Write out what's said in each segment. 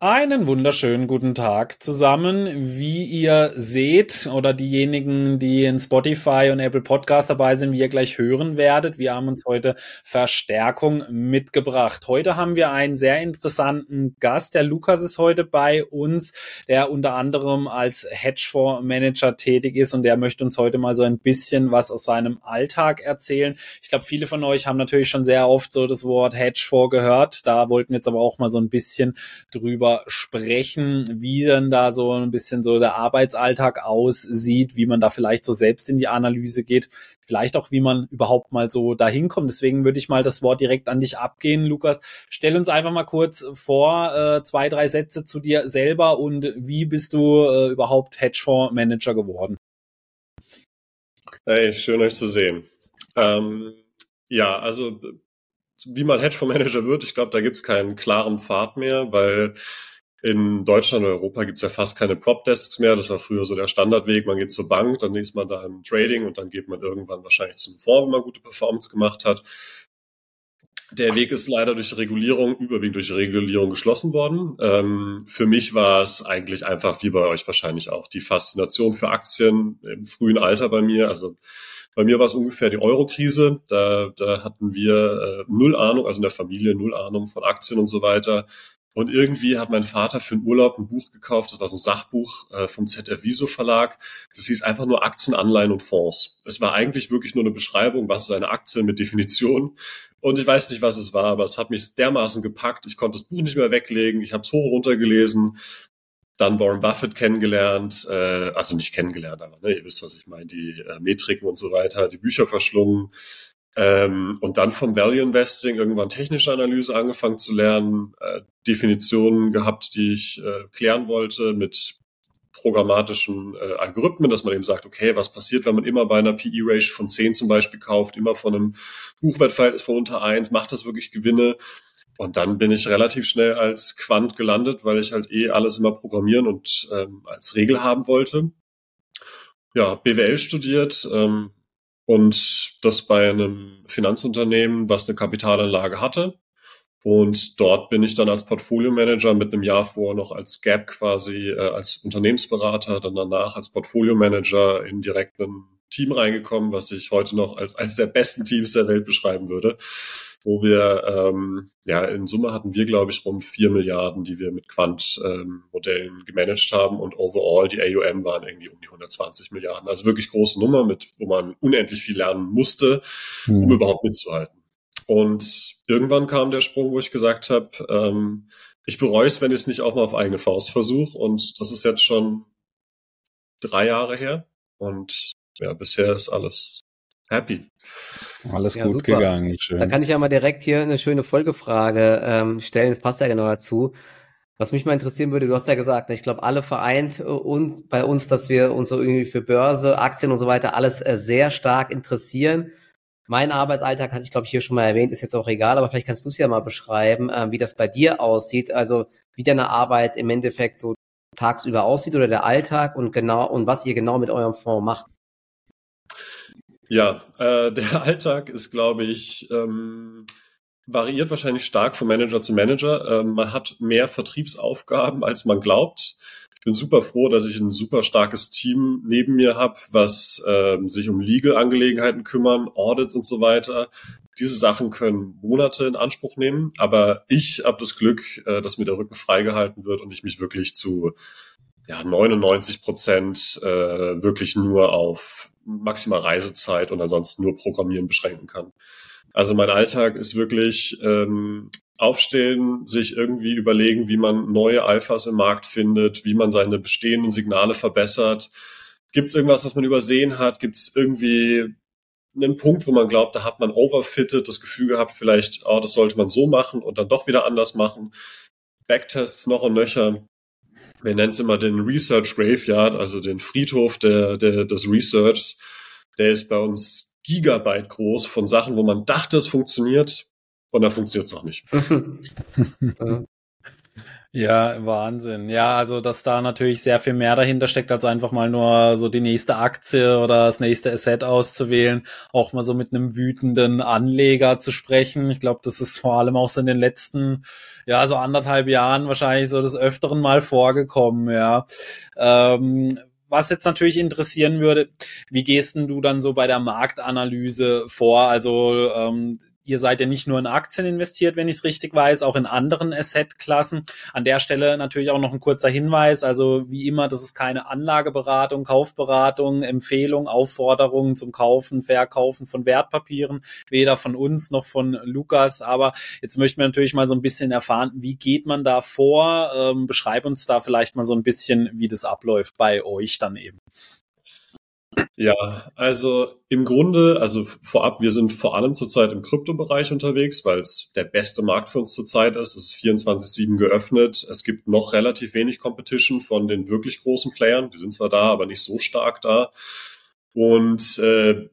Einen wunderschönen guten Tag zusammen. Wie ihr seht oder diejenigen, die in Spotify und Apple Podcast dabei sind, wie ihr gleich hören werdet, wir haben uns heute Verstärkung mitgebracht. Heute haben wir einen sehr interessanten Gast. Der Lukas ist heute bei uns, der unter anderem als Hedgefonds Manager tätig ist und der möchte uns heute mal so ein bisschen was aus seinem Alltag erzählen. Ich glaube, viele von euch haben natürlich schon sehr oft so das Wort Hedgefonds gehört. Da wollten wir jetzt aber auch mal so ein bisschen drüber drüber sprechen, wie denn da so ein bisschen so der Arbeitsalltag aussieht, wie man da vielleicht so selbst in die Analyse geht, vielleicht auch, wie man überhaupt mal so dahin kommt. Deswegen würde ich mal das Wort direkt an dich abgehen, Lukas. Stell uns einfach mal kurz vor, äh, zwei, drei Sätze zu dir selber und wie bist du äh, überhaupt Hedgefonds-Manager geworden? Hey, schön euch zu sehen. Ähm, ja, also wie man Hedgefondsmanager wird, ich glaube, da gibt es keinen klaren Pfad mehr, weil in Deutschland und Europa gibt es ja fast keine Prop-Desks mehr. Das war früher so der Standardweg. Man geht zur Bank, dann ist man da im Trading und dann geht man irgendwann wahrscheinlich zum Fonds, wenn man gute Performance gemacht hat. Der Weg ist leider durch Regulierung, überwiegend durch Regulierung geschlossen worden. Ähm, für mich war es eigentlich einfach, wie bei euch wahrscheinlich auch, die Faszination für Aktien im frühen Alter bei mir. Also bei mir war es ungefähr die Euro-Krise. Da, da hatten wir äh, null Ahnung, also in der Familie null Ahnung von Aktien und so weiter. Und irgendwie hat mein Vater für einen Urlaub ein Buch gekauft, das war so ein Sachbuch äh, vom ZF Viso Verlag. Das hieß einfach nur Aktien, Anleihen und Fonds. Es war eigentlich wirklich nur eine Beschreibung, was ist eine Aktie mit Definition. Und ich weiß nicht, was es war, aber es hat mich dermaßen gepackt. Ich konnte das Buch nicht mehr weglegen. Ich habe es hoch und runter gelesen dann Warren Buffett kennengelernt, äh, also nicht kennengelernt, aber ne, ihr wisst, was ich meine, die äh, Metriken und so weiter, die Bücher verschlungen ähm, und dann vom Value Investing irgendwann technische Analyse angefangen zu lernen, äh, Definitionen gehabt, die ich äh, klären wollte mit programmatischen äh, Algorithmen, dass man eben sagt, okay, was passiert, wenn man immer bei einer PE-Ratio von 10 zum Beispiel kauft, immer von einem Buchwertverhältnis von unter 1, macht das wirklich Gewinne? Und dann bin ich relativ schnell als Quant gelandet, weil ich halt eh alles immer programmieren und ähm, als Regel haben wollte. Ja, BWL studiert ähm, und das bei einem Finanzunternehmen, was eine Kapitalanlage hatte. Und dort bin ich dann als Portfolio-Manager mit einem Jahr vor noch als Gap quasi äh, als Unternehmensberater, dann danach als Portfolio-Manager in direkten Team reingekommen, was ich heute noch als eines der besten Teams der Welt beschreiben würde, wo wir, ähm, ja, in Summe hatten wir, glaube ich, rund vier Milliarden, die wir mit Quant-Modellen ähm, gemanagt haben und overall die AUM waren irgendwie um die 120 Milliarden. Also wirklich große Nummer, mit, wo man unendlich viel lernen musste, um mhm. überhaupt mitzuhalten. Und irgendwann kam der Sprung, wo ich gesagt habe, ähm, ich bereue es, wenn ich es nicht auch mal auf eigene Faust versuche. Und das ist jetzt schon drei Jahre her. Und ja, bisher ist alles happy. Alles ja, gut super. gegangen. Schön. Da kann ich ja mal direkt hier eine schöne Folgefrage ähm, stellen. Das passt ja genau dazu. Was mich mal interessieren würde, du hast ja gesagt, ich glaube, alle vereint äh, und bei uns, dass wir uns so irgendwie für Börse, Aktien und so weiter alles äh, sehr stark interessieren. Mein Arbeitsalltag hatte ich, glaube ich, hier schon mal erwähnt, ist jetzt auch egal, aber vielleicht kannst du es ja mal beschreiben, äh, wie das bei dir aussieht. Also wie deine Arbeit im Endeffekt so tagsüber aussieht oder der Alltag und genau und was ihr genau mit eurem Fonds macht. Ja, äh, der Alltag ist, glaube ich, ähm, variiert wahrscheinlich stark von Manager zu Manager. Ähm, man hat mehr Vertriebsaufgaben, als man glaubt. Ich bin super froh, dass ich ein super starkes Team neben mir habe, was ähm, sich um Legal-Angelegenheiten kümmern, Audits und so weiter. Diese Sachen können Monate in Anspruch nehmen, aber ich habe das Glück, äh, dass mir der Rücken freigehalten wird und ich mich wirklich zu ja, 99 Prozent äh, wirklich nur auf maximal Reisezeit und ansonsten nur Programmieren beschränken kann. Also mein Alltag ist wirklich ähm, aufstehen, sich irgendwie überlegen, wie man neue Alphas im Markt findet, wie man seine bestehenden Signale verbessert. Gibt es irgendwas, was man übersehen hat? Gibt es irgendwie einen Punkt, wo man glaubt, da hat man overfitted, das Gefühl gehabt, vielleicht, oh, das sollte man so machen und dann doch wieder anders machen. Backtests noch und nöcher wir nennen es immer den Research Graveyard, also den Friedhof der, der, des Researchs. Der ist bei uns Gigabyte groß von Sachen, wo man dachte, es funktioniert und da funktioniert es noch nicht. Ja, Wahnsinn. Ja, also dass da natürlich sehr viel mehr dahinter steckt, als einfach mal nur so die nächste Aktie oder das nächste Asset auszuwählen, auch mal so mit einem wütenden Anleger zu sprechen. Ich glaube, das ist vor allem auch so in den letzten, ja, so anderthalb Jahren wahrscheinlich so des Öfteren mal vorgekommen, ja. Ähm, was jetzt natürlich interessieren würde, wie gehst denn du dann so bei der Marktanalyse vor? Also ähm, ihr seid ja nicht nur in Aktien investiert, wenn ich es richtig weiß, auch in anderen Assetklassen. An der Stelle natürlich auch noch ein kurzer Hinweis. Also wie immer, das ist keine Anlageberatung, Kaufberatung, Empfehlung, Aufforderungen zum Kaufen, Verkaufen von Wertpapieren, weder von uns noch von Lukas. Aber jetzt möchten wir natürlich mal so ein bisschen erfahren, wie geht man da vor? Ähm, beschreib uns da vielleicht mal so ein bisschen, wie das abläuft bei euch dann eben. Ja, also im Grunde, also vorab, wir sind vor allem zurzeit im Kryptobereich unterwegs, weil es der beste Markt für uns zurzeit ist. Es ist 24-7 geöffnet. Es gibt noch relativ wenig Competition von den wirklich großen Playern. Die sind zwar da, aber nicht so stark da. Und äh,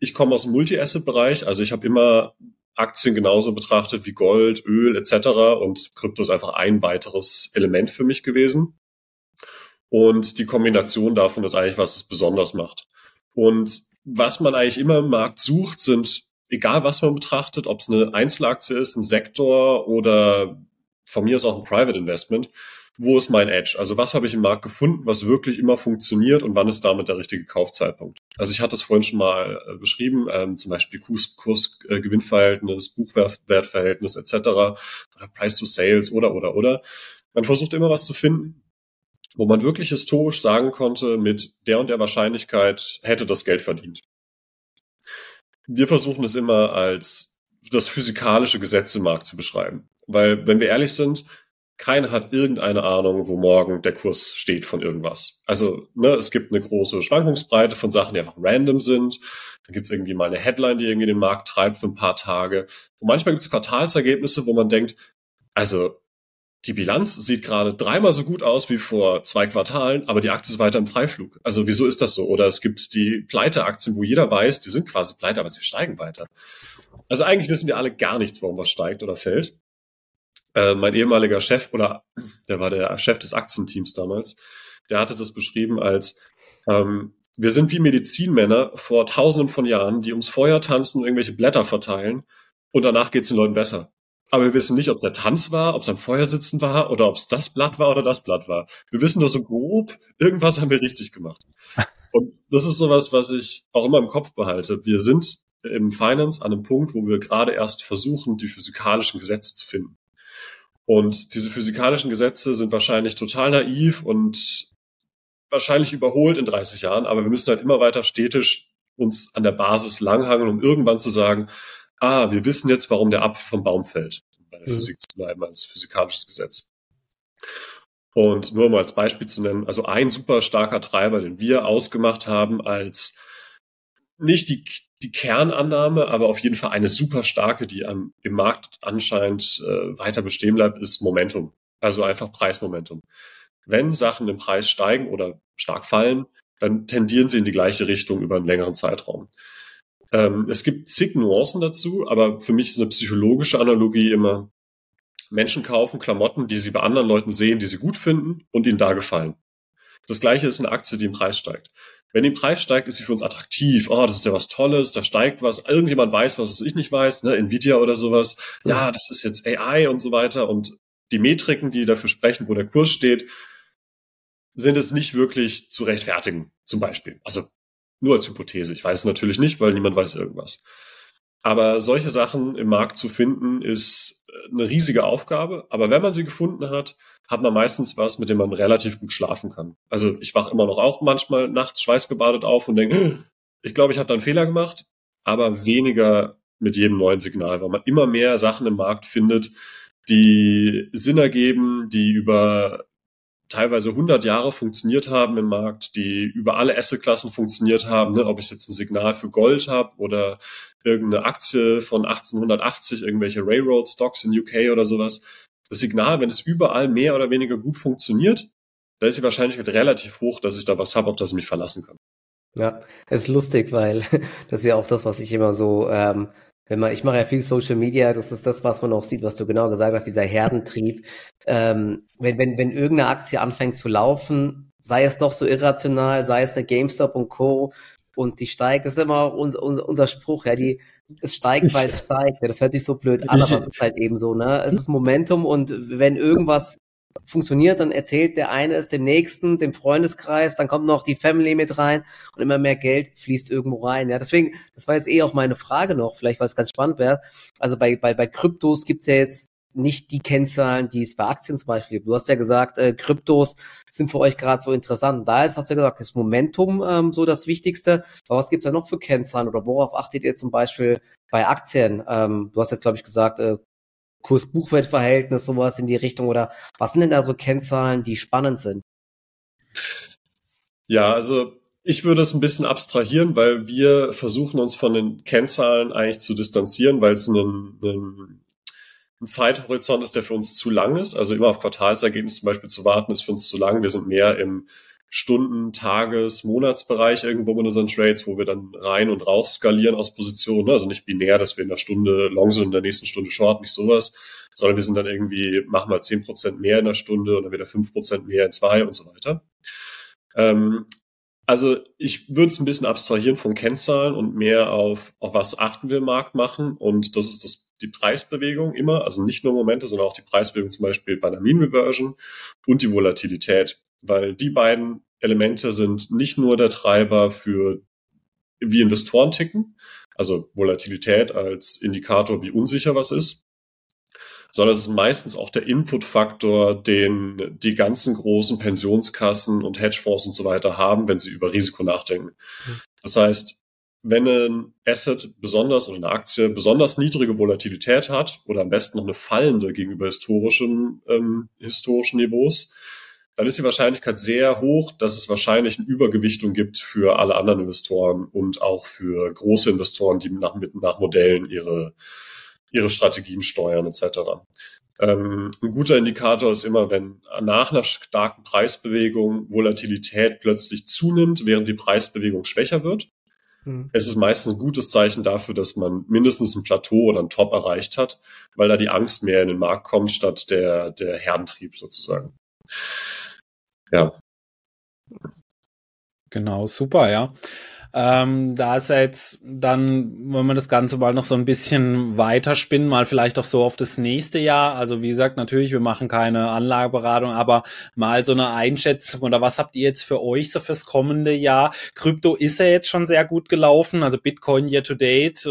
ich komme aus dem Multi-Asset-Bereich, also ich habe immer Aktien genauso betrachtet wie Gold, Öl etc. Und Krypto ist einfach ein weiteres Element für mich gewesen. Und die Kombination davon ist eigentlich, was es besonders macht. Und was man eigentlich immer im Markt sucht, sind, egal was man betrachtet, ob es eine Einzelaktie ist, ein Sektor oder von mir ist auch ein Private Investment, wo ist mein Edge? Also was habe ich im Markt gefunden, was wirklich immer funktioniert und wann ist damit der richtige Kaufzeitpunkt? Also ich hatte es vorhin schon mal äh, beschrieben, ähm, zum Beispiel Kurs-Gewinnverhältnis, Kurs, äh, Buchwertverhältnis etc. oder Price to Sales oder oder oder. Man versucht immer was zu finden, wo man wirklich historisch sagen konnte, mit der und der Wahrscheinlichkeit hätte das Geld verdient. Wir versuchen es immer als das physikalische Gesetz im Markt zu beschreiben. Weil, wenn wir ehrlich sind, keiner hat irgendeine Ahnung, wo morgen der Kurs steht von irgendwas. Also ne, es gibt eine große Schwankungsbreite von Sachen, die einfach random sind. Dann gibt es irgendwie mal eine Headline, die irgendwie den Markt treibt für ein paar Tage. Und manchmal gibt es Quartalsergebnisse, wo man denkt, also die Bilanz sieht gerade dreimal so gut aus wie vor zwei Quartalen, aber die Aktie ist weiter im Freiflug. Also wieso ist das so? Oder es gibt die Pleite-Aktien, wo jeder weiß, die sind quasi pleite, aber sie steigen weiter. Also eigentlich wissen wir alle gar nichts, warum was steigt oder fällt. Äh, mein ehemaliger Chef oder der war der Chef des Aktienteams damals, der hatte das beschrieben als ähm, wir sind wie Medizinmänner vor tausenden von Jahren, die ums Feuer tanzen und irgendwelche Blätter verteilen und danach geht es den Leuten besser. Aber wir wissen nicht, ob der Tanz war, ob es am Feuersitzen war oder ob es das Blatt war oder das Blatt war. Wir wissen nur so grob, irgendwas haben wir richtig gemacht. Und das ist sowas, was ich auch immer im Kopf behalte. Wir sind im Finance an einem Punkt, wo wir gerade erst versuchen, die physikalischen Gesetze zu finden. Und diese physikalischen Gesetze sind wahrscheinlich total naiv und wahrscheinlich überholt in 30 Jahren, aber wir müssen halt immer weiter stetisch uns an der Basis langhangeln, um irgendwann zu sagen, ah, wir wissen jetzt, warum der Apfel vom Baum fällt, bei der mhm. Physik zu bleiben als physikalisches Gesetz. Und nur mal als Beispiel zu nennen, also ein super starker Treiber, den wir ausgemacht haben als nicht die, die Kernannahme, aber auf jeden Fall eine super starke, die am, im Markt anscheinend äh, weiter bestehen bleibt, ist Momentum. Also einfach Preismomentum. Wenn Sachen im Preis steigen oder stark fallen, dann tendieren sie in die gleiche Richtung über einen längeren Zeitraum. Ähm, es gibt zig Nuancen dazu, aber für mich ist eine psychologische Analogie immer, Menschen kaufen Klamotten, die sie bei anderen Leuten sehen, die sie gut finden und ihnen da gefallen. Das gleiche ist eine Aktie, die im Preis steigt. Wenn die im Preis steigt, ist sie für uns attraktiv. Oh, das ist ja was Tolles, da steigt was. Irgendjemand weiß was, was ich nicht weiß, ne? Nvidia oder sowas. Ja, das ist jetzt AI und so weiter. Und die Metriken, die dafür sprechen, wo der Kurs steht, sind es nicht wirklich zu rechtfertigen, zum Beispiel. Also nur als Hypothese. Ich weiß es natürlich nicht, weil niemand weiß irgendwas. Aber solche Sachen im Markt zu finden, ist äh, eine riesige Aufgabe. Aber wenn man sie gefunden hat, hat man meistens was, mit dem man relativ gut schlafen kann. Also ich wache immer noch auch manchmal nachts schweißgebadet auf und denke, ich glaube, ich habe da einen Fehler gemacht, aber weniger mit jedem neuen Signal, weil man immer mehr Sachen im Markt findet, die Sinn ergeben, die über teilweise 100 Jahre funktioniert haben im Markt, die über alle Assetklassen funktioniert haben, ne? ob ich jetzt ein Signal für Gold habe oder irgendeine Aktie von 1880, irgendwelche Railroad Stocks in UK oder sowas. Das Signal, wenn es überall mehr oder weniger gut funktioniert, da ist die Wahrscheinlichkeit relativ hoch, dass ich da was habe, auf das ich mich verlassen kann. Ja, ist lustig, weil das ist ja auch das, was ich immer so ähm, wenn man, ich mache ja viel Social Media, das ist das, was man auch sieht, was du genau gesagt hast, dieser Herdentrieb. Ähm, wenn, wenn, wenn irgendeine Aktie anfängt zu laufen, sei es doch so irrational, sei es der GameStop und Co. und die steigt, das ist immer unser, unser, unser Spruch, ja, die, es steigt, weil es steigt. Ja, das hört sich so blöd an, aber es ist halt eben so, ne? Es ist Momentum und wenn irgendwas funktioniert, dann erzählt der eine es dem nächsten, dem Freundeskreis, dann kommt noch die Family mit rein und immer mehr Geld fließt irgendwo rein. Ja, deswegen, das war jetzt eh auch meine Frage noch, vielleicht weil es ganz spannend wäre. Also bei, bei, bei Kryptos gibt's ja jetzt nicht die Kennzahlen, die es bei Aktien zum Beispiel gibt. Du hast ja gesagt, äh, Kryptos sind für euch gerade so interessant. Da ist, hast du ja gesagt, das Momentum ähm, so das Wichtigste. Aber was gibt's da noch für Kennzahlen oder worauf achtet ihr zum Beispiel bei Aktien? Ähm, du hast jetzt, glaube ich, gesagt, äh, Kurs-Buchwert-Verhältnis, sowas in die Richtung? Oder was sind denn da so Kennzahlen, die spannend sind? Ja, also ich würde es ein bisschen abstrahieren, weil wir versuchen uns von den Kennzahlen eigentlich zu distanzieren, weil es ein, ein, ein Zeithorizont ist, der für uns zu lang ist. Also immer auf Quartalsergebnis zum Beispiel zu warten, ist für uns zu lang. Wir sind mehr im Stunden, Tages, Monatsbereich irgendwo mit unseren Trades, wo wir dann rein und raus skalieren aus Positionen. Ne? Also nicht binär, dass wir in der Stunde long sind, in der nächsten Stunde short, nicht sowas, sondern wir sind dann irgendwie, machen mal zehn Prozent mehr in der Stunde oder wieder fünf Prozent mehr in zwei und so weiter. Ähm, also ich würde es ein bisschen abstrahieren von Kennzahlen und mehr auf, auf was achten wir im Markt machen. Und das ist das, die Preisbewegung immer, also nicht nur Momente, sondern auch die Preisbewegung zum Beispiel bei einer Mean Reversion und die Volatilität weil die beiden Elemente sind nicht nur der Treiber für wie Investoren ticken, also Volatilität als Indikator, wie unsicher was ist, sondern es ist meistens auch der Inputfaktor, den die ganzen großen Pensionskassen und Hedgefonds und so weiter haben, wenn sie über Risiko nachdenken. Das heißt, wenn ein Asset besonders oder eine Aktie besonders niedrige Volatilität hat oder am besten noch eine fallende gegenüber historischen, ähm, historischen Niveaus, dann ist die Wahrscheinlichkeit sehr hoch, dass es wahrscheinlich eine Übergewichtung gibt für alle anderen Investoren und auch für große Investoren, die nach, nach Modellen ihre, ihre Strategien steuern etc. Ähm, ein guter Indikator ist immer, wenn nach einer starken Preisbewegung Volatilität plötzlich zunimmt, während die Preisbewegung schwächer wird. Mhm. Es ist meistens ein gutes Zeichen dafür, dass man mindestens ein Plateau oder ein Top erreicht hat, weil da die Angst mehr in den Markt kommt, statt der, der Herdentrieb sozusagen. Ja. Genau, super, ja. Ähm, da ist ja jetzt dann, wenn wir das Ganze mal noch so ein bisschen weiterspinnen, mal vielleicht auch so auf das nächste Jahr. Also wie gesagt, natürlich, wir machen keine Anlageberatung, aber mal so eine Einschätzung oder was habt ihr jetzt für euch so fürs kommende Jahr? Krypto ist ja jetzt schon sehr gut gelaufen, also Bitcoin year to date, äh,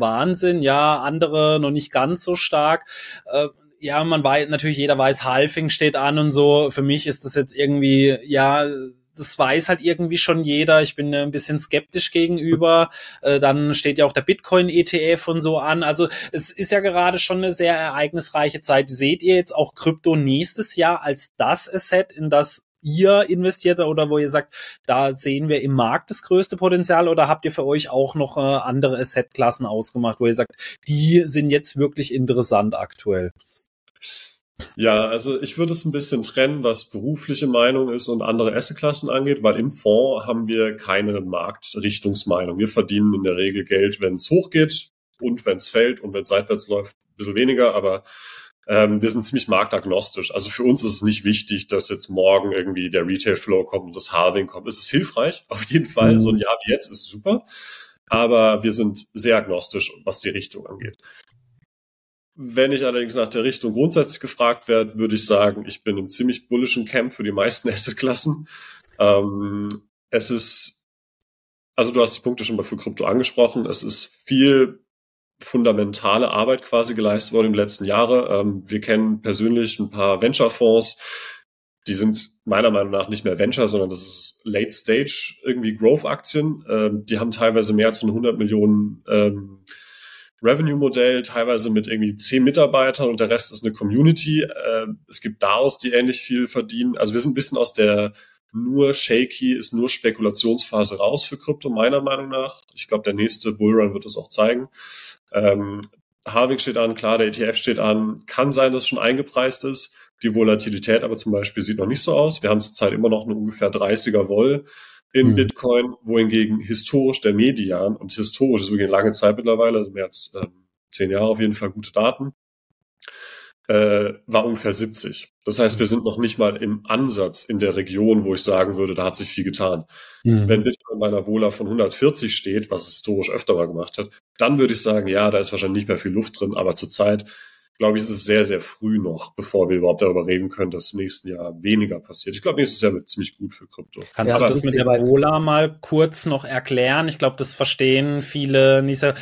Wahnsinn, ja, andere noch nicht ganz so stark. Äh, ja, man weiß, natürlich jeder weiß, Halfing steht an und so. Für mich ist das jetzt irgendwie, ja, das weiß halt irgendwie schon jeder. Ich bin ein bisschen skeptisch gegenüber. Äh, dann steht ja auch der Bitcoin-ETF und so an. Also es ist ja gerade schon eine sehr ereignisreiche Zeit. Seht ihr jetzt auch Krypto nächstes Jahr als das Asset, in das ihr investiert oder wo ihr sagt, da sehen wir im Markt das größte Potenzial oder habt ihr für euch auch noch äh, andere Asset-Klassen ausgemacht, wo ihr sagt, die sind jetzt wirklich interessant aktuell? Ja, also ich würde es ein bisschen trennen, was berufliche Meinung ist und andere Assetklassen angeht, weil im Fonds haben wir keine Marktrichtungsmeinung. Wir verdienen in der Regel Geld, wenn es hochgeht und wenn es fällt und wenn es seitwärts läuft, ein bisschen weniger, aber ähm, wir sind ziemlich marktagnostisch. Also für uns ist es nicht wichtig, dass jetzt morgen irgendwie der Retail-Flow kommt und das Halving kommt. Es ist hilfreich, auf jeden Fall. So ein Jahr wie jetzt ist super. Aber wir sind sehr agnostisch, was die Richtung angeht. Wenn ich allerdings nach der Richtung grundsätzlich gefragt werde, würde ich sagen, ich bin im ziemlich bullischen Camp für die meisten Assetklassen. Ähm, es ist, also du hast die Punkte schon mal für Krypto angesprochen. Es ist viel fundamentale Arbeit quasi geleistet worden im letzten Jahre. Ähm, wir kennen persönlich ein paar Venture-Fonds, die sind meiner Meinung nach nicht mehr Venture, sondern das ist Late Stage irgendwie Growth-Aktien. Ähm, die haben teilweise mehr als von 100 Millionen ähm, Revenue-Modell, teilweise mit irgendwie zehn Mitarbeitern und der Rest ist eine Community. Äh, es gibt DAOs, die ähnlich viel verdienen. Also wir sind ein bisschen aus der nur shaky, ist nur Spekulationsphase raus für Krypto, meiner Meinung nach. Ich glaube, der nächste Bullrun wird es auch zeigen. Ähm, Harving steht an, klar, der ETF steht an. Kann sein, dass es schon eingepreist ist. Die Volatilität aber zum Beispiel sieht noch nicht so aus. Wir haben zurzeit immer noch eine ungefähr 30er Woll in mhm. Bitcoin, wohingegen historisch der Median, und historisch ist wirklich eine lange Zeit mittlerweile, also mehr als ähm, zehn Jahre auf jeden Fall gute Daten, äh, war ungefähr 70. Das heißt, wir sind noch nicht mal im Ansatz in der Region, wo ich sagen würde, da hat sich viel getan. Mhm. Wenn Bitcoin bei einer Wohler von 140 steht, was es historisch öfter mal gemacht hat, dann würde ich sagen, ja, da ist wahrscheinlich nicht mehr viel Luft drin, aber zurzeit glaube ich, ist es sehr, sehr früh noch, bevor wir überhaupt darüber reden können, dass im nächsten Jahr weniger passiert. Ich glaube, nächstes Jahr wird ziemlich gut für Krypto. Kannst ja, du das mit der Vola mal kurz noch erklären? Ich glaube, das verstehen viele nicht so,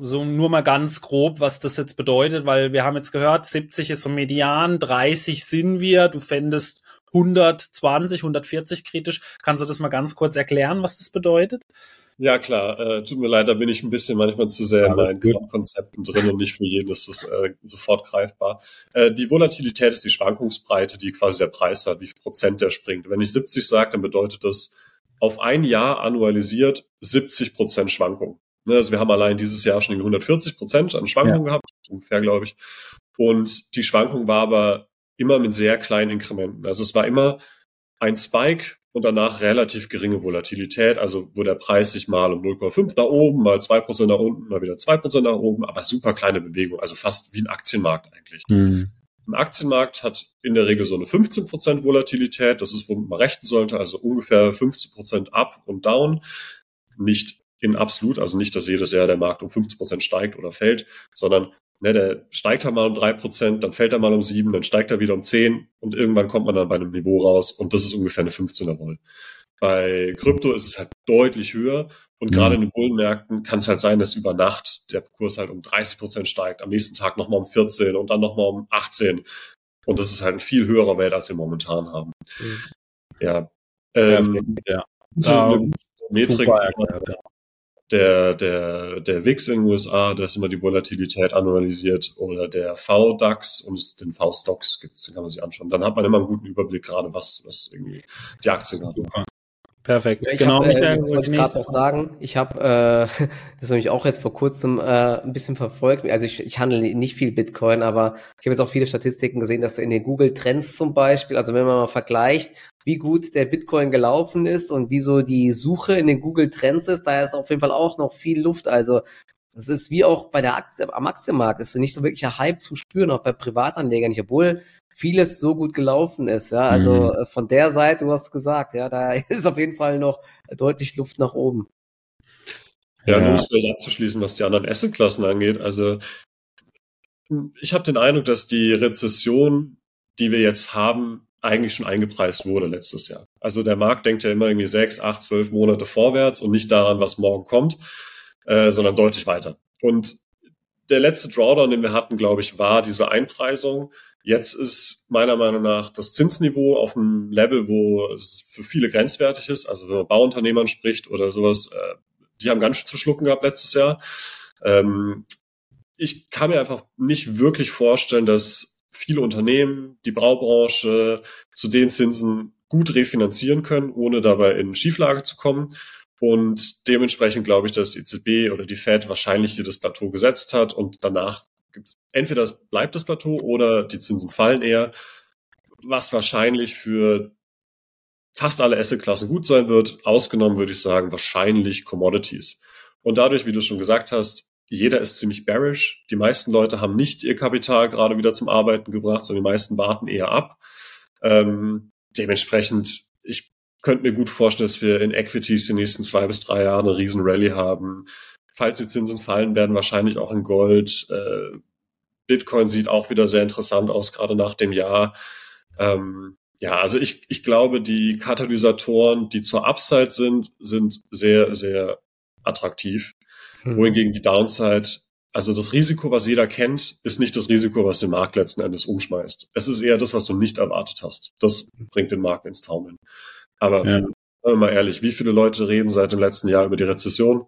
so nur mal ganz grob, was das jetzt bedeutet, weil wir haben jetzt gehört, 70 ist so Median, 30 sind wir, du fändest 120, 140 kritisch. Kannst du das mal ganz kurz erklären, was das bedeutet? Ja, klar. Äh, tut mir leid, da bin ich ein bisschen manchmal zu sehr Alles in meinen Konzepten drin und nicht für jeden ist das äh, sofort greifbar. Äh, die Volatilität ist die Schwankungsbreite, die quasi der Preis hat, wie viel Prozent der springt. Wenn ich 70 sage, dann bedeutet das auf ein Jahr annualisiert 70 Prozent Schwankung. Ne, also wir haben allein dieses Jahr schon 140 Prozent an Schwankungen ja. gehabt, ungefähr, glaube ich. Und die Schwankung war aber immer mit sehr kleinen Inkrementen. Also es war immer ein Spike und danach relativ geringe Volatilität, also wo der Preis sich mal um 0,5 nach oben, mal 2% nach unten, mal wieder 2% nach oben, aber super kleine Bewegung, also fast wie ein Aktienmarkt eigentlich. Mhm. Ein Aktienmarkt hat in der Regel so eine 15% Volatilität, das ist, womit man rechnen sollte, also ungefähr 15% up und down, nicht in absolut, also nicht, dass jedes Jahr der Markt um 15% steigt oder fällt, sondern Ne, der steigt er mal um drei Prozent, dann fällt er mal um sieben, dann steigt er wieder um zehn und irgendwann kommt man dann bei einem Niveau raus und das ist ungefähr eine 15er Roll. Bei Krypto ist es halt deutlich höher und mhm. gerade in den Bullenmärkten kann es halt sein, dass über Nacht der Kurs halt um 30 Prozent steigt, am nächsten Tag nochmal um 14 und dann nochmal um 18 und das ist halt ein viel höherer Wert, als wir momentan haben. Mhm. Ja. Ähm, ja. So eine Metrik, ja der, der, der WIX in den USA, da ist immer die Volatilität annualisiert oder der VDAX und den V-Stocks gibt's, den kann man sich anschauen. Dann hat man immer einen guten Überblick gerade, was, was irgendwie die Aktien haben. Perfekt. Ja, genau, hab, äh, Michael, das wollte ich gerade noch sagen. Ich habe äh, das habe ich auch jetzt vor kurzem äh, ein bisschen verfolgt. Also ich, ich handle nicht viel Bitcoin, aber ich habe jetzt auch viele Statistiken gesehen, dass in den Google Trends zum Beispiel, also wenn man mal vergleicht, wie gut der Bitcoin gelaufen ist und wie so die Suche in den Google Trends ist, da ist auf jeden Fall auch noch viel Luft. Also es ist wie auch bei der Aktie, am Aktienmarkt, ist nicht so wirklich ein Hype zu spüren, auch bei Privatanlegern nicht, obwohl vieles so gut gelaufen ist. Ja, also mhm. Äh, von der Seite, du hast gesagt, ja, da ist auf jeden Fall noch deutlich Luft nach oben. Ja, ja. nur um es vielleicht abzuschließen, was die anderen Assetklassen angeht. Also ich habe den Eindruck, dass die Rezession, die wir jetzt haben, eigentlich schon eingepreist wurde letztes Jahr. Also der Markt denkt ja immer irgendwie sechs, acht, zwölf Monate vorwärts und nicht daran, was morgen kommt, äh, sondern deutlich weiter. Und der letzte Drawdown, den wir hatten, glaube ich, war diese Einpreisung. Jetzt ist meiner Meinung nach das Zinsniveau auf einem Level, wo es für viele grenzwertig ist. Also wenn man Bauunternehmern spricht oder sowas, äh, die haben ganz schön zu schlucken gehabt letztes Jahr. Ähm, ich kann mir einfach nicht wirklich vorstellen, dass viele Unternehmen, die Braubranche zu den Zinsen gut refinanzieren können, ohne dabei in Schieflage zu kommen. Und dementsprechend glaube ich, dass die EZB oder die Fed wahrscheinlich hier das Plateau gesetzt hat und danach gibt's entweder das bleibt das Plateau oder die Zinsen fallen eher, was wahrscheinlich für fast alle Assetklassen gut sein wird. Ausgenommen würde ich sagen, wahrscheinlich Commodities. Und dadurch, wie du schon gesagt hast, jeder ist ziemlich bearish. Die meisten Leute haben nicht ihr Kapital gerade wieder zum Arbeiten gebracht, sondern die meisten warten eher ab. Ähm, dementsprechend, ich könnte mir gut vorstellen, dass wir in Equities die nächsten zwei bis drei Jahre eine riesen Rallye haben. Falls die Zinsen fallen, werden wahrscheinlich auch in Gold. Äh, Bitcoin sieht auch wieder sehr interessant aus, gerade nach dem Jahr. Ähm, ja, also ich, ich glaube, die Katalysatoren, die zur Upside sind, sind sehr, sehr attraktiv. Mhm. Wohingegen die Downside, also das Risiko, was jeder kennt, ist nicht das Risiko, was den Markt letzten Endes umschmeißt. Es ist eher das, was du nicht erwartet hast. Das bringt den Markt ins Taumeln. Aber ja. wir mal ehrlich, wie viele Leute reden seit dem letzten Jahr über die Rezession?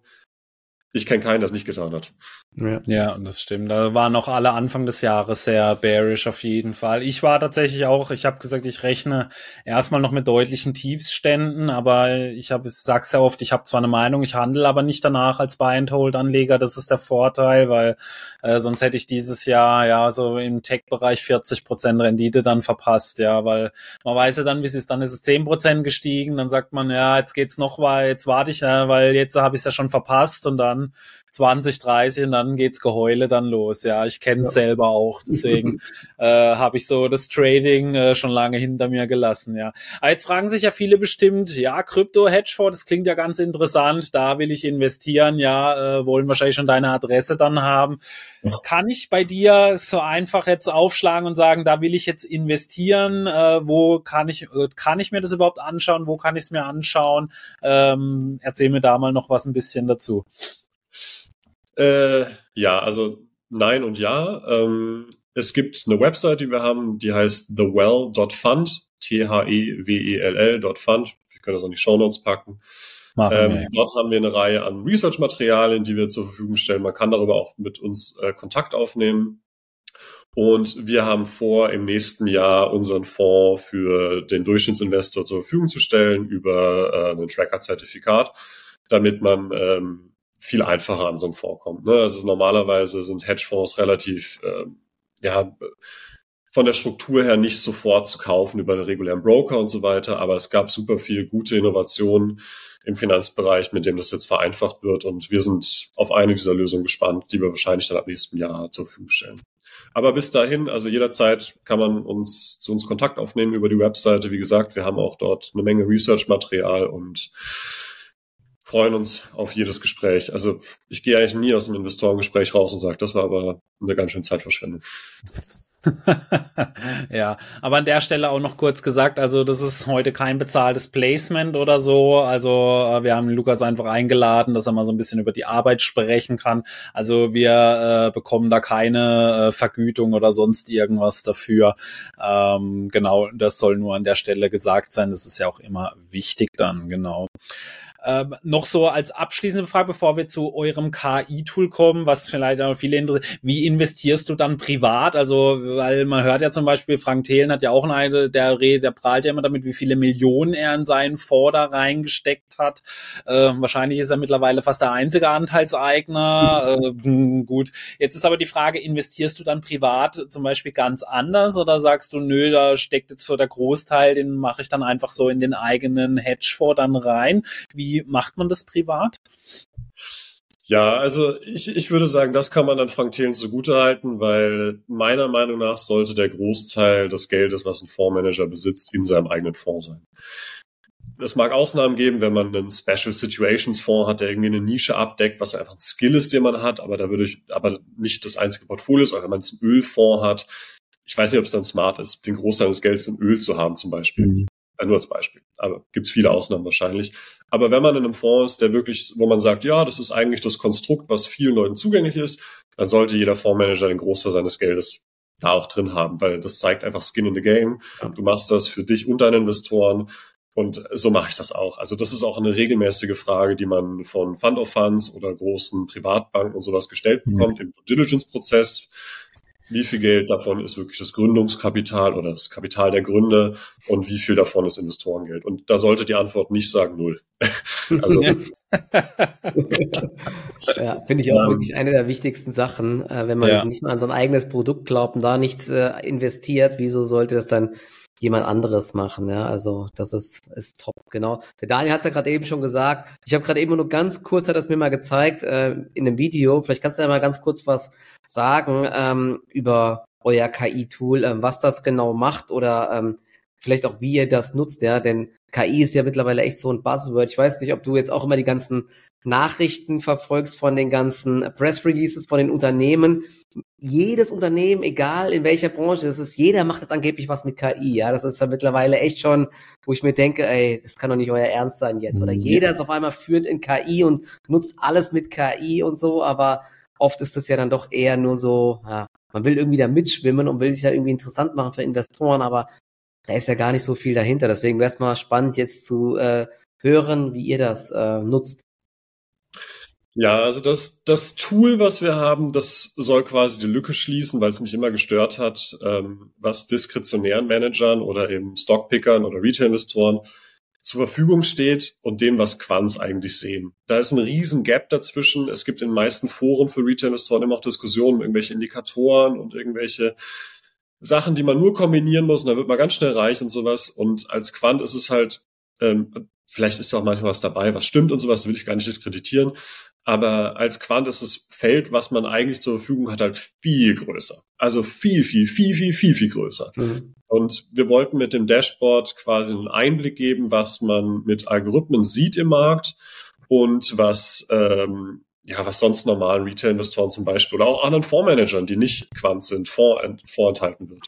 Ich kenne keinen, der es nicht getan hat. Ja. ja, das stimmt. Da waren noch alle Anfang des Jahres sehr bearish auf jeden Fall. Ich war tatsächlich auch, ich habe gesagt, ich rechne erstmal noch mit deutlichen Tiefsständen, aber ich habe, ich sag's ja oft, ich habe zwar eine Meinung, ich handle aber nicht danach als Buy-and-Hold-Anleger. Das ist der Vorteil, weil äh, sonst hätte ich dieses Jahr ja so im Tech-Bereich 40 Prozent Rendite dann verpasst, ja, weil man weiß ja dann, wie es ist. Dann ist es 10 Prozent gestiegen, dann sagt man, ja, jetzt geht's noch, weil jetzt warte ich, ja, weil jetzt habe ich es ja schon verpasst und dann 20, 30 und dann geht's Geheule dann los. Ja, ich kenne es ja. selber auch. Deswegen äh, habe ich so das Trading äh, schon lange hinter mir gelassen. Ja, aber jetzt fragen sich ja viele bestimmt, ja, Krypto Hedgefonds, das klingt ja ganz interessant. Da will ich investieren. Ja, äh, wollen wahrscheinlich schon deine Adresse dann haben. Ja. Kann ich bei dir so einfach jetzt aufschlagen und sagen, da will ich jetzt investieren? Äh, wo kann ich äh, kann ich mir das überhaupt anschauen? Wo kann ich es mir anschauen? Ähm, erzähl mir da mal noch was ein bisschen dazu. Äh, ja, also nein und ja. Ähm, es gibt eine Website, die wir haben, die heißt thewell.fund, T-H-E-W-E-L-L.fund. Wir können das in die Show Notes packen. Ähm. Dort haben wir eine Reihe an Research-Materialien, die wir zur Verfügung stellen. Man kann darüber auch mit uns äh, Kontakt aufnehmen. Und wir haben vor, im nächsten Jahr unseren Fonds für den Durchschnittsinvestor zur Verfügung zu stellen über äh, ein Tracker-Zertifikat, damit man ähm, viel einfacher an so einem kommt. Ne? Also normalerweise sind Hedgefonds relativ, äh, ja, von der Struktur her nicht sofort zu kaufen über einen regulären Broker und so weiter, aber es gab super viel gute Innovationen im Finanzbereich, mit dem das jetzt vereinfacht wird und wir sind auf eine dieser Lösungen gespannt, die wir wahrscheinlich dann ab nächsten Jahr zur Verfügung stellen. Aber bis dahin, also jederzeit kann man uns zu uns Kontakt aufnehmen über die Webseite. Wie gesagt, wir haben auch dort eine Menge Research-Material und freuen uns auf jedes Gespräch. Also ich gehe eigentlich nie aus einem Investorengespräch raus und sage, das war aber eine ganz schöne Zeitverschwendung. ja, aber an der Stelle auch noch kurz gesagt, also das ist heute kein bezahltes Placement oder so. Also äh, wir haben Lukas einfach eingeladen, dass er mal so ein bisschen über die Arbeit sprechen kann. Also wir äh, bekommen da keine äh, Vergütung oder sonst irgendwas dafür. Ähm, genau, das soll nur an der Stelle gesagt sein. Das ist ja auch immer wichtig dann, genau. Ähm, noch so als abschließende Frage, bevor wir zu eurem KI-Tool kommen, was vielleicht auch viele interessiert, wie investierst du dann privat? Also, weil man hört ja zum Beispiel, Frank Thelen hat ja auch eine, der redet, der prahlt ja immer damit, wie viele Millionen er in seinen Vorder reingesteckt hat. Äh, wahrscheinlich ist er mittlerweile fast der einzige Anteilseigner. Äh, gut, jetzt ist aber die Frage, investierst du dann privat zum Beispiel ganz anders oder sagst du, nö, da steckt jetzt so der Großteil, den mache ich dann einfach so in den eigenen Hedgefonds dann rein? Wie macht man das privat? Ja, also ich, ich würde sagen, das kann man dann Frank Thelen zugutehalten, weil meiner Meinung nach sollte der Großteil des Geldes, was ein Fondsmanager besitzt, in seinem eigenen Fonds sein. Es mag Ausnahmen geben, wenn man einen Special Situations Fonds hat, der irgendwie eine Nische abdeckt, was einfach ein Skill ist, den man hat, aber da würde ich, aber nicht das einzige Portfolio ist, oder wenn man einen Ölfonds hat, ich weiß nicht, ob es dann smart ist, den Großteil des Geldes in Öl zu haben zum Beispiel. Mhm. Nur als Beispiel. Aber gibt's viele Ausnahmen wahrscheinlich. Aber wenn man in einem Fonds ist, der wirklich, wo man sagt, ja, das ist eigentlich das Konstrukt, was vielen Leuten zugänglich ist, dann sollte jeder Fondsmanager den Großteil seines Geldes da auch drin haben, weil das zeigt einfach Skin in the Game. Du machst das für dich und deine Investoren. Und so mache ich das auch. Also das ist auch eine regelmäßige Frage, die man von Fund of Funds oder großen Privatbanken und sowas gestellt mhm. bekommt mhm. im Due Diligence Prozess wie viel Geld davon ist wirklich das Gründungskapital oder das Kapital der Gründer und wie viel davon ist Investorengeld. Und da sollte die Antwort nicht sagen null. also, ja, finde ich auch ähm, wirklich eine der wichtigsten Sachen. Äh, wenn man ja. nicht mal an sein eigenes Produkt glaubt und da nichts äh, investiert, wieso sollte das dann jemand anderes machen. Ja, also das ist, ist top, genau. Der Daniel hat es ja gerade eben schon gesagt. Ich habe gerade eben nur ganz kurz, hat das mir mal gezeigt äh, in einem Video. Vielleicht kannst du ja mal ganz kurz was sagen ähm, über euer KI-Tool, ähm, was das genau macht oder ähm, vielleicht auch wie ihr das nutzt, ja, denn KI ist ja mittlerweile echt so ein Buzzword. Ich weiß nicht, ob du jetzt auch immer die ganzen Nachrichten verfolgst von den ganzen Press Releases von den Unternehmen. Jedes Unternehmen, egal in welcher Branche es ist, jeder macht jetzt angeblich was mit KI. Ja, das ist ja mittlerweile echt schon, wo ich mir denke, ey, das kann doch nicht euer Ernst sein jetzt. Oder mhm. jeder ist auf einmal führend in KI und nutzt alles mit KI und so, aber oft ist das ja dann doch eher nur so, ja, man will irgendwie da mitschwimmen und will sich ja irgendwie interessant machen für Investoren, aber da ist ja gar nicht so viel dahinter. Deswegen wäre es mal spannend, jetzt zu äh, hören, wie ihr das äh, nutzt. Ja, also das, das Tool, was wir haben, das soll quasi die Lücke schließen, weil es mich immer gestört hat, ähm, was diskretionären Managern oder eben Stockpickern oder Retail-Investoren zur Verfügung steht und dem, was Quants eigentlich sehen. Da ist ein riesen Gap dazwischen. Es gibt in den meisten Foren für Retail-Investoren immer auch Diskussionen, irgendwelche Indikatoren und irgendwelche Sachen, die man nur kombinieren muss und da wird man ganz schnell reich und sowas. Und als Quant ist es halt, ähm, vielleicht ist da auch manchmal was dabei, was stimmt und sowas, will ich gar nicht diskreditieren. Aber als Quant ist das Feld, was man eigentlich zur Verfügung hat, halt viel größer. Also viel, viel, viel, viel, viel, viel größer. Mhm. Und wir wollten mit dem Dashboard quasi einen Einblick geben, was man mit Algorithmen sieht im Markt und was, ähm, ja, was sonst normalen Retail-Investoren zum Beispiel oder auch anderen Fondsmanagern, die nicht Quant sind, Fonds, vorenthalten wird.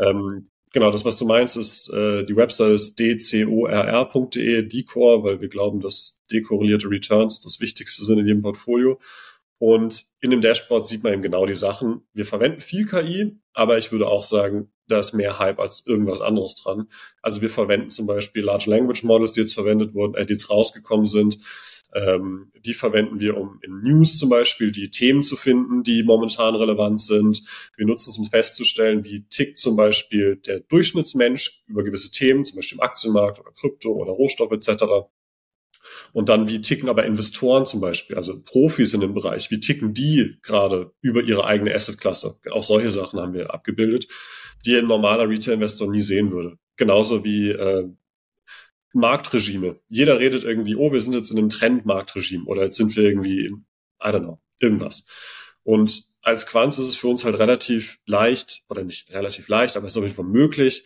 Ähm, Genau, das, was du meinst, ist, äh, die Website ist dcorr.de, Decor, weil wir glauben, dass dekorrelierte Returns das Wichtigste sind in jedem Portfolio. Und in dem Dashboard sieht man eben genau die Sachen. Wir verwenden viel KI, aber ich würde auch sagen, da ist mehr Hype als irgendwas anderes dran. Also wir verwenden zum Beispiel Large Language Models, die jetzt verwendet wurden, äh, die jetzt rausgekommen sind. Ähm, die verwenden wir, um in News zum Beispiel die Themen zu finden, die momentan relevant sind. Wir nutzen es, um festzustellen, wie tickt zum Beispiel der Durchschnittsmensch über gewisse Themen, zum Beispiel im Aktienmarkt oder Krypto oder Rohstoff etc. Und dann, wie ticken aber Investoren zum Beispiel, also Profis in dem Bereich, wie ticken die gerade über ihre eigene Assetklasse? Auch solche Sachen haben wir abgebildet, die ein normaler Retail-Investor nie sehen würde. Genauso wie äh, Marktregime. Jeder redet irgendwie, oh, wir sind jetzt in einem Trendmarktregime oder jetzt sind wir irgendwie in, I don't know, irgendwas. Und als Quants ist es für uns halt relativ leicht, oder nicht relativ leicht, aber es ist auf jeden Fall möglich,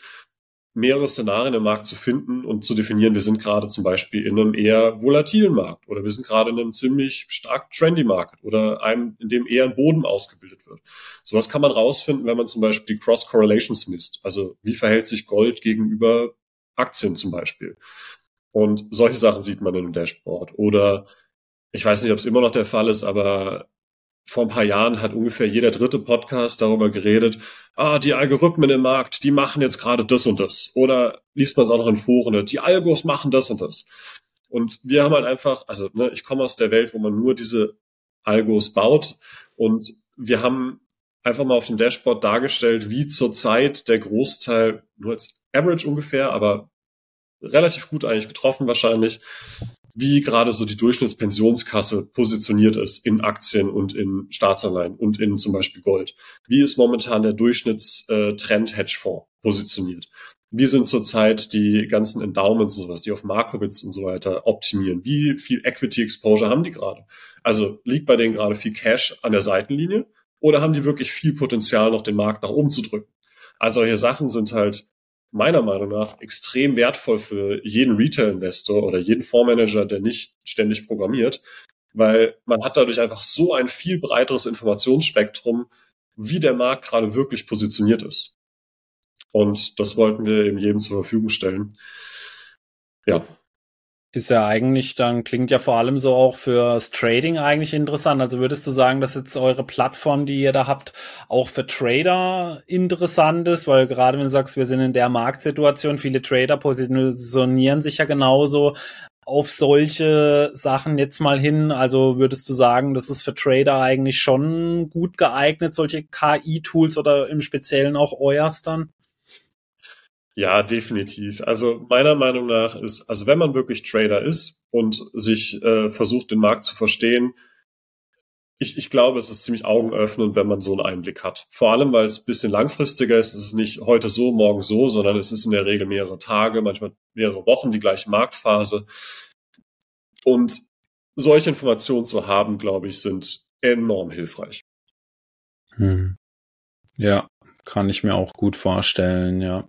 mehrere Szenarien im Markt zu finden und zu definieren, wir sind gerade zum Beispiel in einem eher volatilen Markt oder wir sind gerade in einem ziemlich stark trendy Markt oder einem, in dem eher ein Boden ausgebildet wird. Sowas kann man rausfinden, wenn man zum Beispiel die Cross Correlations misst. Also wie verhält sich Gold gegenüber Aktien zum Beispiel? Und solche Sachen sieht man in einem Dashboard. Oder ich weiß nicht, ob es immer noch der Fall ist, aber vor ein paar Jahren hat ungefähr jeder dritte Podcast darüber geredet, ah, die Algorithmen im Markt, die machen jetzt gerade das und das. Oder liest man es auch noch in Foren, die Algos machen das und das. Und wir haben halt einfach, also ne, ich komme aus der Welt, wo man nur diese Algos baut und wir haben einfach mal auf dem Dashboard dargestellt, wie zurzeit der Großteil, nur als Average ungefähr, aber relativ gut eigentlich getroffen wahrscheinlich, wie gerade so die Durchschnittspensionskasse positioniert ist in Aktien und in Staatsanleihen und in zum Beispiel Gold. Wie ist momentan der Durchschnittstrend-Hedgefonds positioniert? Wie sind zurzeit die ganzen Endowments und sowas, die auf Markowitz und so weiter optimieren? Wie viel Equity Exposure haben die gerade? Also liegt bei denen gerade viel Cash an der Seitenlinie oder haben die wirklich viel Potenzial, noch den Markt nach oben zu drücken? Also solche Sachen sind halt meiner Meinung nach extrem wertvoll für jeden Retail-Investor oder jeden Fondsmanager, der nicht ständig programmiert, weil man hat dadurch einfach so ein viel breiteres Informationsspektrum, wie der Markt gerade wirklich positioniert ist. Und das wollten wir eben jedem zur Verfügung stellen. Ja, ist ja eigentlich dann, klingt ja vor allem so auch fürs Trading eigentlich interessant. Also würdest du sagen, dass jetzt eure Plattform, die ihr da habt, auch für Trader interessant ist? Weil gerade wenn du sagst, wir sind in der Marktsituation, viele Trader positionieren sich ja genauso auf solche Sachen jetzt mal hin. Also würdest du sagen, das ist für Trader eigentlich schon gut geeignet, solche KI-Tools oder im Speziellen auch euers dann? Ja, definitiv. Also meiner Meinung nach ist, also wenn man wirklich Trader ist und sich äh, versucht, den Markt zu verstehen, ich, ich glaube, es ist ziemlich augenöffnend, wenn man so einen Einblick hat. Vor allem, weil es ein bisschen langfristiger ist. Es ist nicht heute so, morgen so, sondern es ist in der Regel mehrere Tage, manchmal mehrere Wochen die gleiche Marktphase. Und solche Informationen zu haben, glaube ich, sind enorm hilfreich. Hm. Ja, kann ich mir auch gut vorstellen, ja.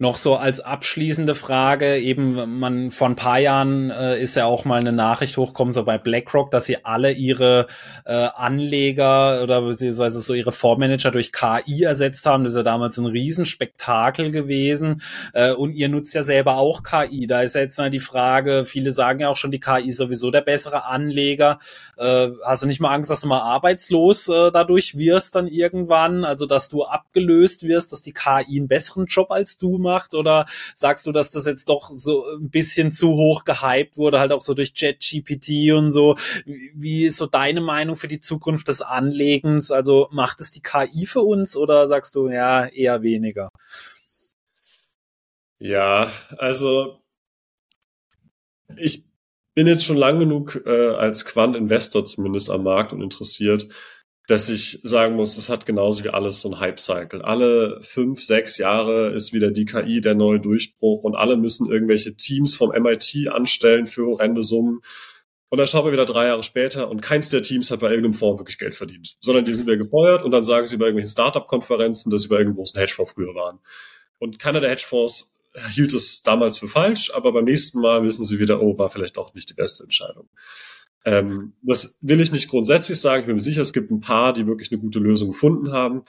Noch so als abschließende Frage, eben man vor ein paar Jahren äh, ist ja auch mal eine Nachricht hochgekommen, so bei BlackRock, dass sie alle ihre äh, Anleger oder beziehungsweise so ihre Fondsmanager durch KI ersetzt haben. Das ist ja damals ein Riesenspektakel gewesen. Äh, und ihr nutzt ja selber auch KI. Da ist ja jetzt mal die Frage, viele sagen ja auch schon, die KI ist sowieso der bessere Anleger. Äh, hast du nicht mal Angst, dass du mal arbeitslos äh, dadurch wirst dann irgendwann? Also dass du abgelöst wirst, dass die KI einen besseren Job als du zugemacht oder sagst du, dass das jetzt doch so ein bisschen zu hoch gehypt wurde, halt auch so durch ChatGPT und so? Wie ist so deine Meinung für die Zukunft des Anlegens? Also macht es die KI für uns oder sagst du, ja, eher weniger? Ja, also ich bin jetzt schon lang genug äh, als Quant-Investor zumindest am Markt und interessiert, dass ich sagen muss, es hat genauso wie alles so ein Hype-Cycle. Alle fünf, sechs Jahre ist wieder die KI der neue Durchbruch und alle müssen irgendwelche Teams vom MIT anstellen für horrende Summen. Und dann schauen wir wieder drei Jahre später und keins der Teams hat bei irgendeinem Fonds wirklich Geld verdient, sondern die sind wieder gefeuert und dann sagen sie bei irgendwelchen Startup-Konferenzen, dass sie bei irgendeinem großen Hedgefonds früher waren. Und keiner der Hedgefonds hielt es damals für falsch, aber beim nächsten Mal wissen sie wieder, oh, war vielleicht auch nicht die beste Entscheidung. Ähm, das will ich nicht grundsätzlich sagen. Ich bin mir sicher, es gibt ein paar, die wirklich eine gute Lösung gefunden haben.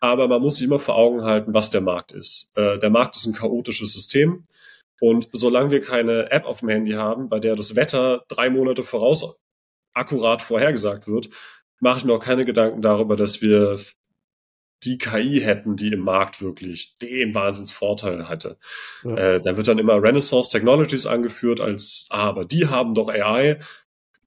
Aber man muss sich immer vor Augen halten, was der Markt ist. Äh, der Markt ist ein chaotisches System. Und solange wir keine App auf dem Handy haben, bei der das Wetter drei Monate voraus akkurat vorhergesagt wird, mache ich mir auch keine Gedanken darüber, dass wir die KI hätten, die im Markt wirklich den Wahnsinnsvorteil hatte. Ja. Äh, da wird dann immer Renaissance Technologies angeführt als, ah, aber die haben doch AI.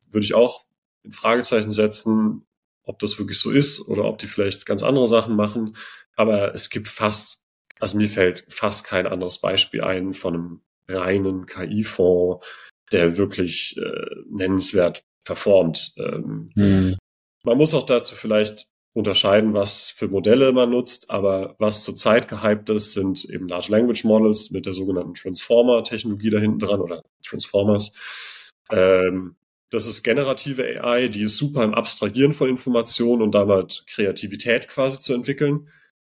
Würde ich auch in Fragezeichen setzen, ob das wirklich so ist oder ob die vielleicht ganz andere Sachen machen. Aber es gibt fast, also mir fällt fast kein anderes Beispiel ein von einem reinen KI-Fonds, der wirklich äh, nennenswert performt. Ähm, hm. Man muss auch dazu vielleicht unterscheiden, was für Modelle man nutzt, aber was zurzeit gehypt ist, sind eben Large Language Models mit der sogenannten Transformer-Technologie da hinten dran oder Transformers. Ähm, das ist generative AI, die ist super im Abstrahieren von Informationen und damit Kreativität quasi zu entwickeln.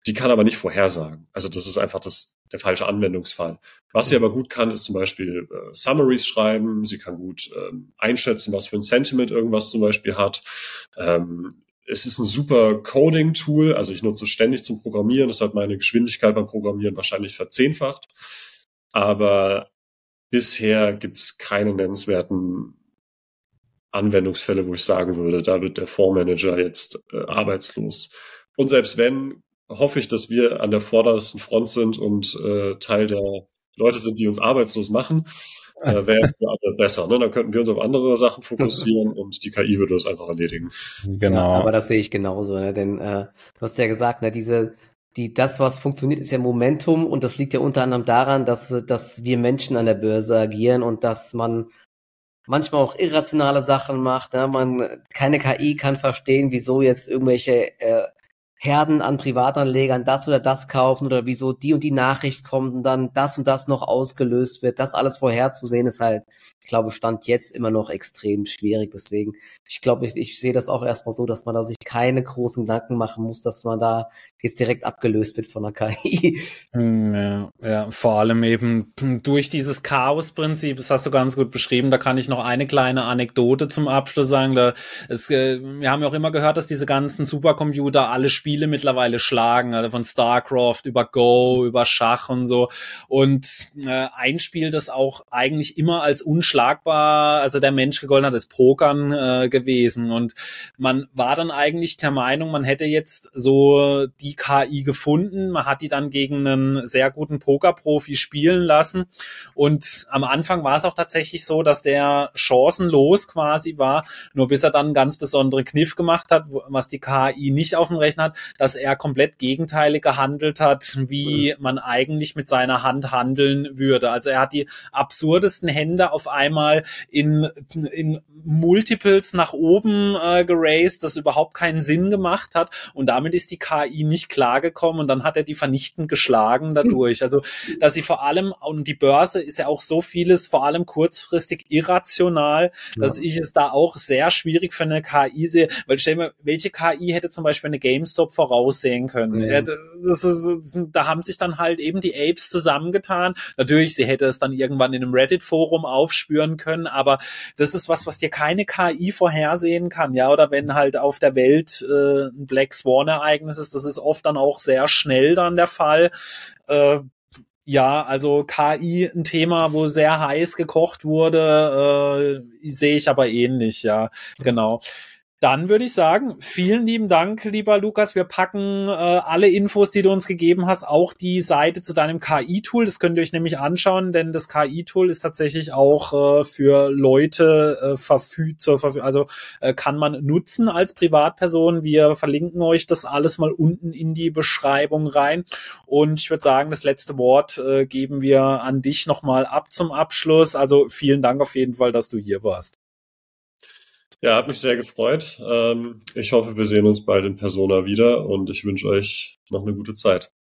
Die kann aber nicht vorhersagen. Also das ist einfach das, der falsche Anwendungsfall. Was sie aber gut kann, ist zum Beispiel äh, Summaries schreiben. Sie kann gut ähm, einschätzen, was für ein Sentiment irgendwas zum Beispiel hat. Ähm, es ist ein super Coding-Tool, also ich nutze es ständig zum Programmieren, das hat meine Geschwindigkeit beim Programmieren wahrscheinlich verzehnfacht. Aber bisher gibt es keine nennenswerten Anwendungsfälle, wo ich sagen würde, da wird der Fondsmanager jetzt äh, arbeitslos. Und selbst wenn, hoffe ich, dass wir an der vordersten Front sind und äh, Teil der Leute sind, die uns arbeitslos machen äh, wäre für alle besser. Ne? Dann könnten wir uns auf andere Sachen fokussieren und die KI würde das einfach erledigen. Genau. Ja, aber das sehe ich genauso, ne? denn äh, du hast ja gesagt, ne, diese die, das, was funktioniert, ist ja Momentum und das liegt ja unter anderem daran, dass, dass wir Menschen an der Börse agieren und dass man manchmal auch irrationale Sachen macht. Ne? Man keine KI kann verstehen, wieso jetzt irgendwelche äh, Herden an Privatanlegern das oder das kaufen oder wieso die und die Nachricht kommt und dann das und das noch ausgelöst wird. Das alles vorherzusehen ist halt, ich glaube, Stand jetzt immer noch extrem schwierig. Deswegen, ich glaube, ich, ich sehe das auch erstmal so, dass man da sich keine großen Gedanken machen muss, dass man da jetzt direkt abgelöst wird von der KI. Hm, ja, ja, vor allem eben durch dieses Chaos-Prinzip, das hast du ganz gut beschrieben, da kann ich noch eine kleine Anekdote zum Abschluss sagen. Da, es, äh, wir haben ja auch immer gehört, dass diese ganzen Supercomputer alle Spiele mittlerweile schlagen, also von StarCraft über Go, über Schach und so. Und äh, ein Spiel, das auch eigentlich immer als unschlagbar, also der Mensch gegolten hat, ist Pokern äh, gewesen. Und man war dann eigentlich der Meinung, man hätte jetzt so die KI gefunden. Man hat die dann gegen einen sehr guten Pokerprofi spielen lassen. Und am Anfang war es auch tatsächlich so, dass der chancenlos quasi war, nur bis er dann einen ganz besonderen Kniff gemacht hat, was die KI nicht auf dem Rechner hat, dass er komplett gegenteilig gehandelt hat, wie man eigentlich mit seiner Hand handeln würde. Also er hat die absurdesten Hände auf einmal in, in Multiples nach oben äh, geraced, das überhaupt keinen Sinn gemacht hat. Und damit ist die KI nicht klargekommen und dann hat er die vernichtend geschlagen dadurch. Also, dass sie vor allem, und die Börse ist ja auch so vieles, vor allem kurzfristig irrational, dass ja. ich es da auch sehr schwierig für eine KI sehe, weil stell mir, welche KI hätte zum Beispiel eine GameStop voraussehen können? Mhm. Ja, das ist, da haben sich dann halt eben die Apes zusammengetan. Natürlich, sie hätte es dann irgendwann in einem Reddit-Forum aufspüren können, aber das ist was, was dir keine KI vorhersehen kann, ja, oder wenn halt auf der Welt äh, ein Black Swan-Ereignis ist, das ist oft dann auch sehr schnell dann der Fall. Äh, ja, also KI ein Thema, wo sehr heiß gekocht wurde, äh, sehe ich aber ähnlich, ja, genau. Dann würde ich sagen, vielen lieben Dank, lieber Lukas. Wir packen äh, alle Infos, die du uns gegeben hast, auch die Seite zu deinem KI-Tool. Das könnt ihr euch nämlich anschauen, denn das KI-Tool ist tatsächlich auch äh, für Leute äh, verfügt, zur also äh, kann man nutzen als Privatperson. Wir verlinken euch das alles mal unten in die Beschreibung rein. Und ich würde sagen, das letzte Wort äh, geben wir an dich nochmal ab zum Abschluss. Also vielen Dank auf jeden Fall, dass du hier warst. Ja, hat mich sehr gefreut. Ähm, ich hoffe, wir sehen uns bald in Persona wieder und ich wünsche euch noch eine gute Zeit.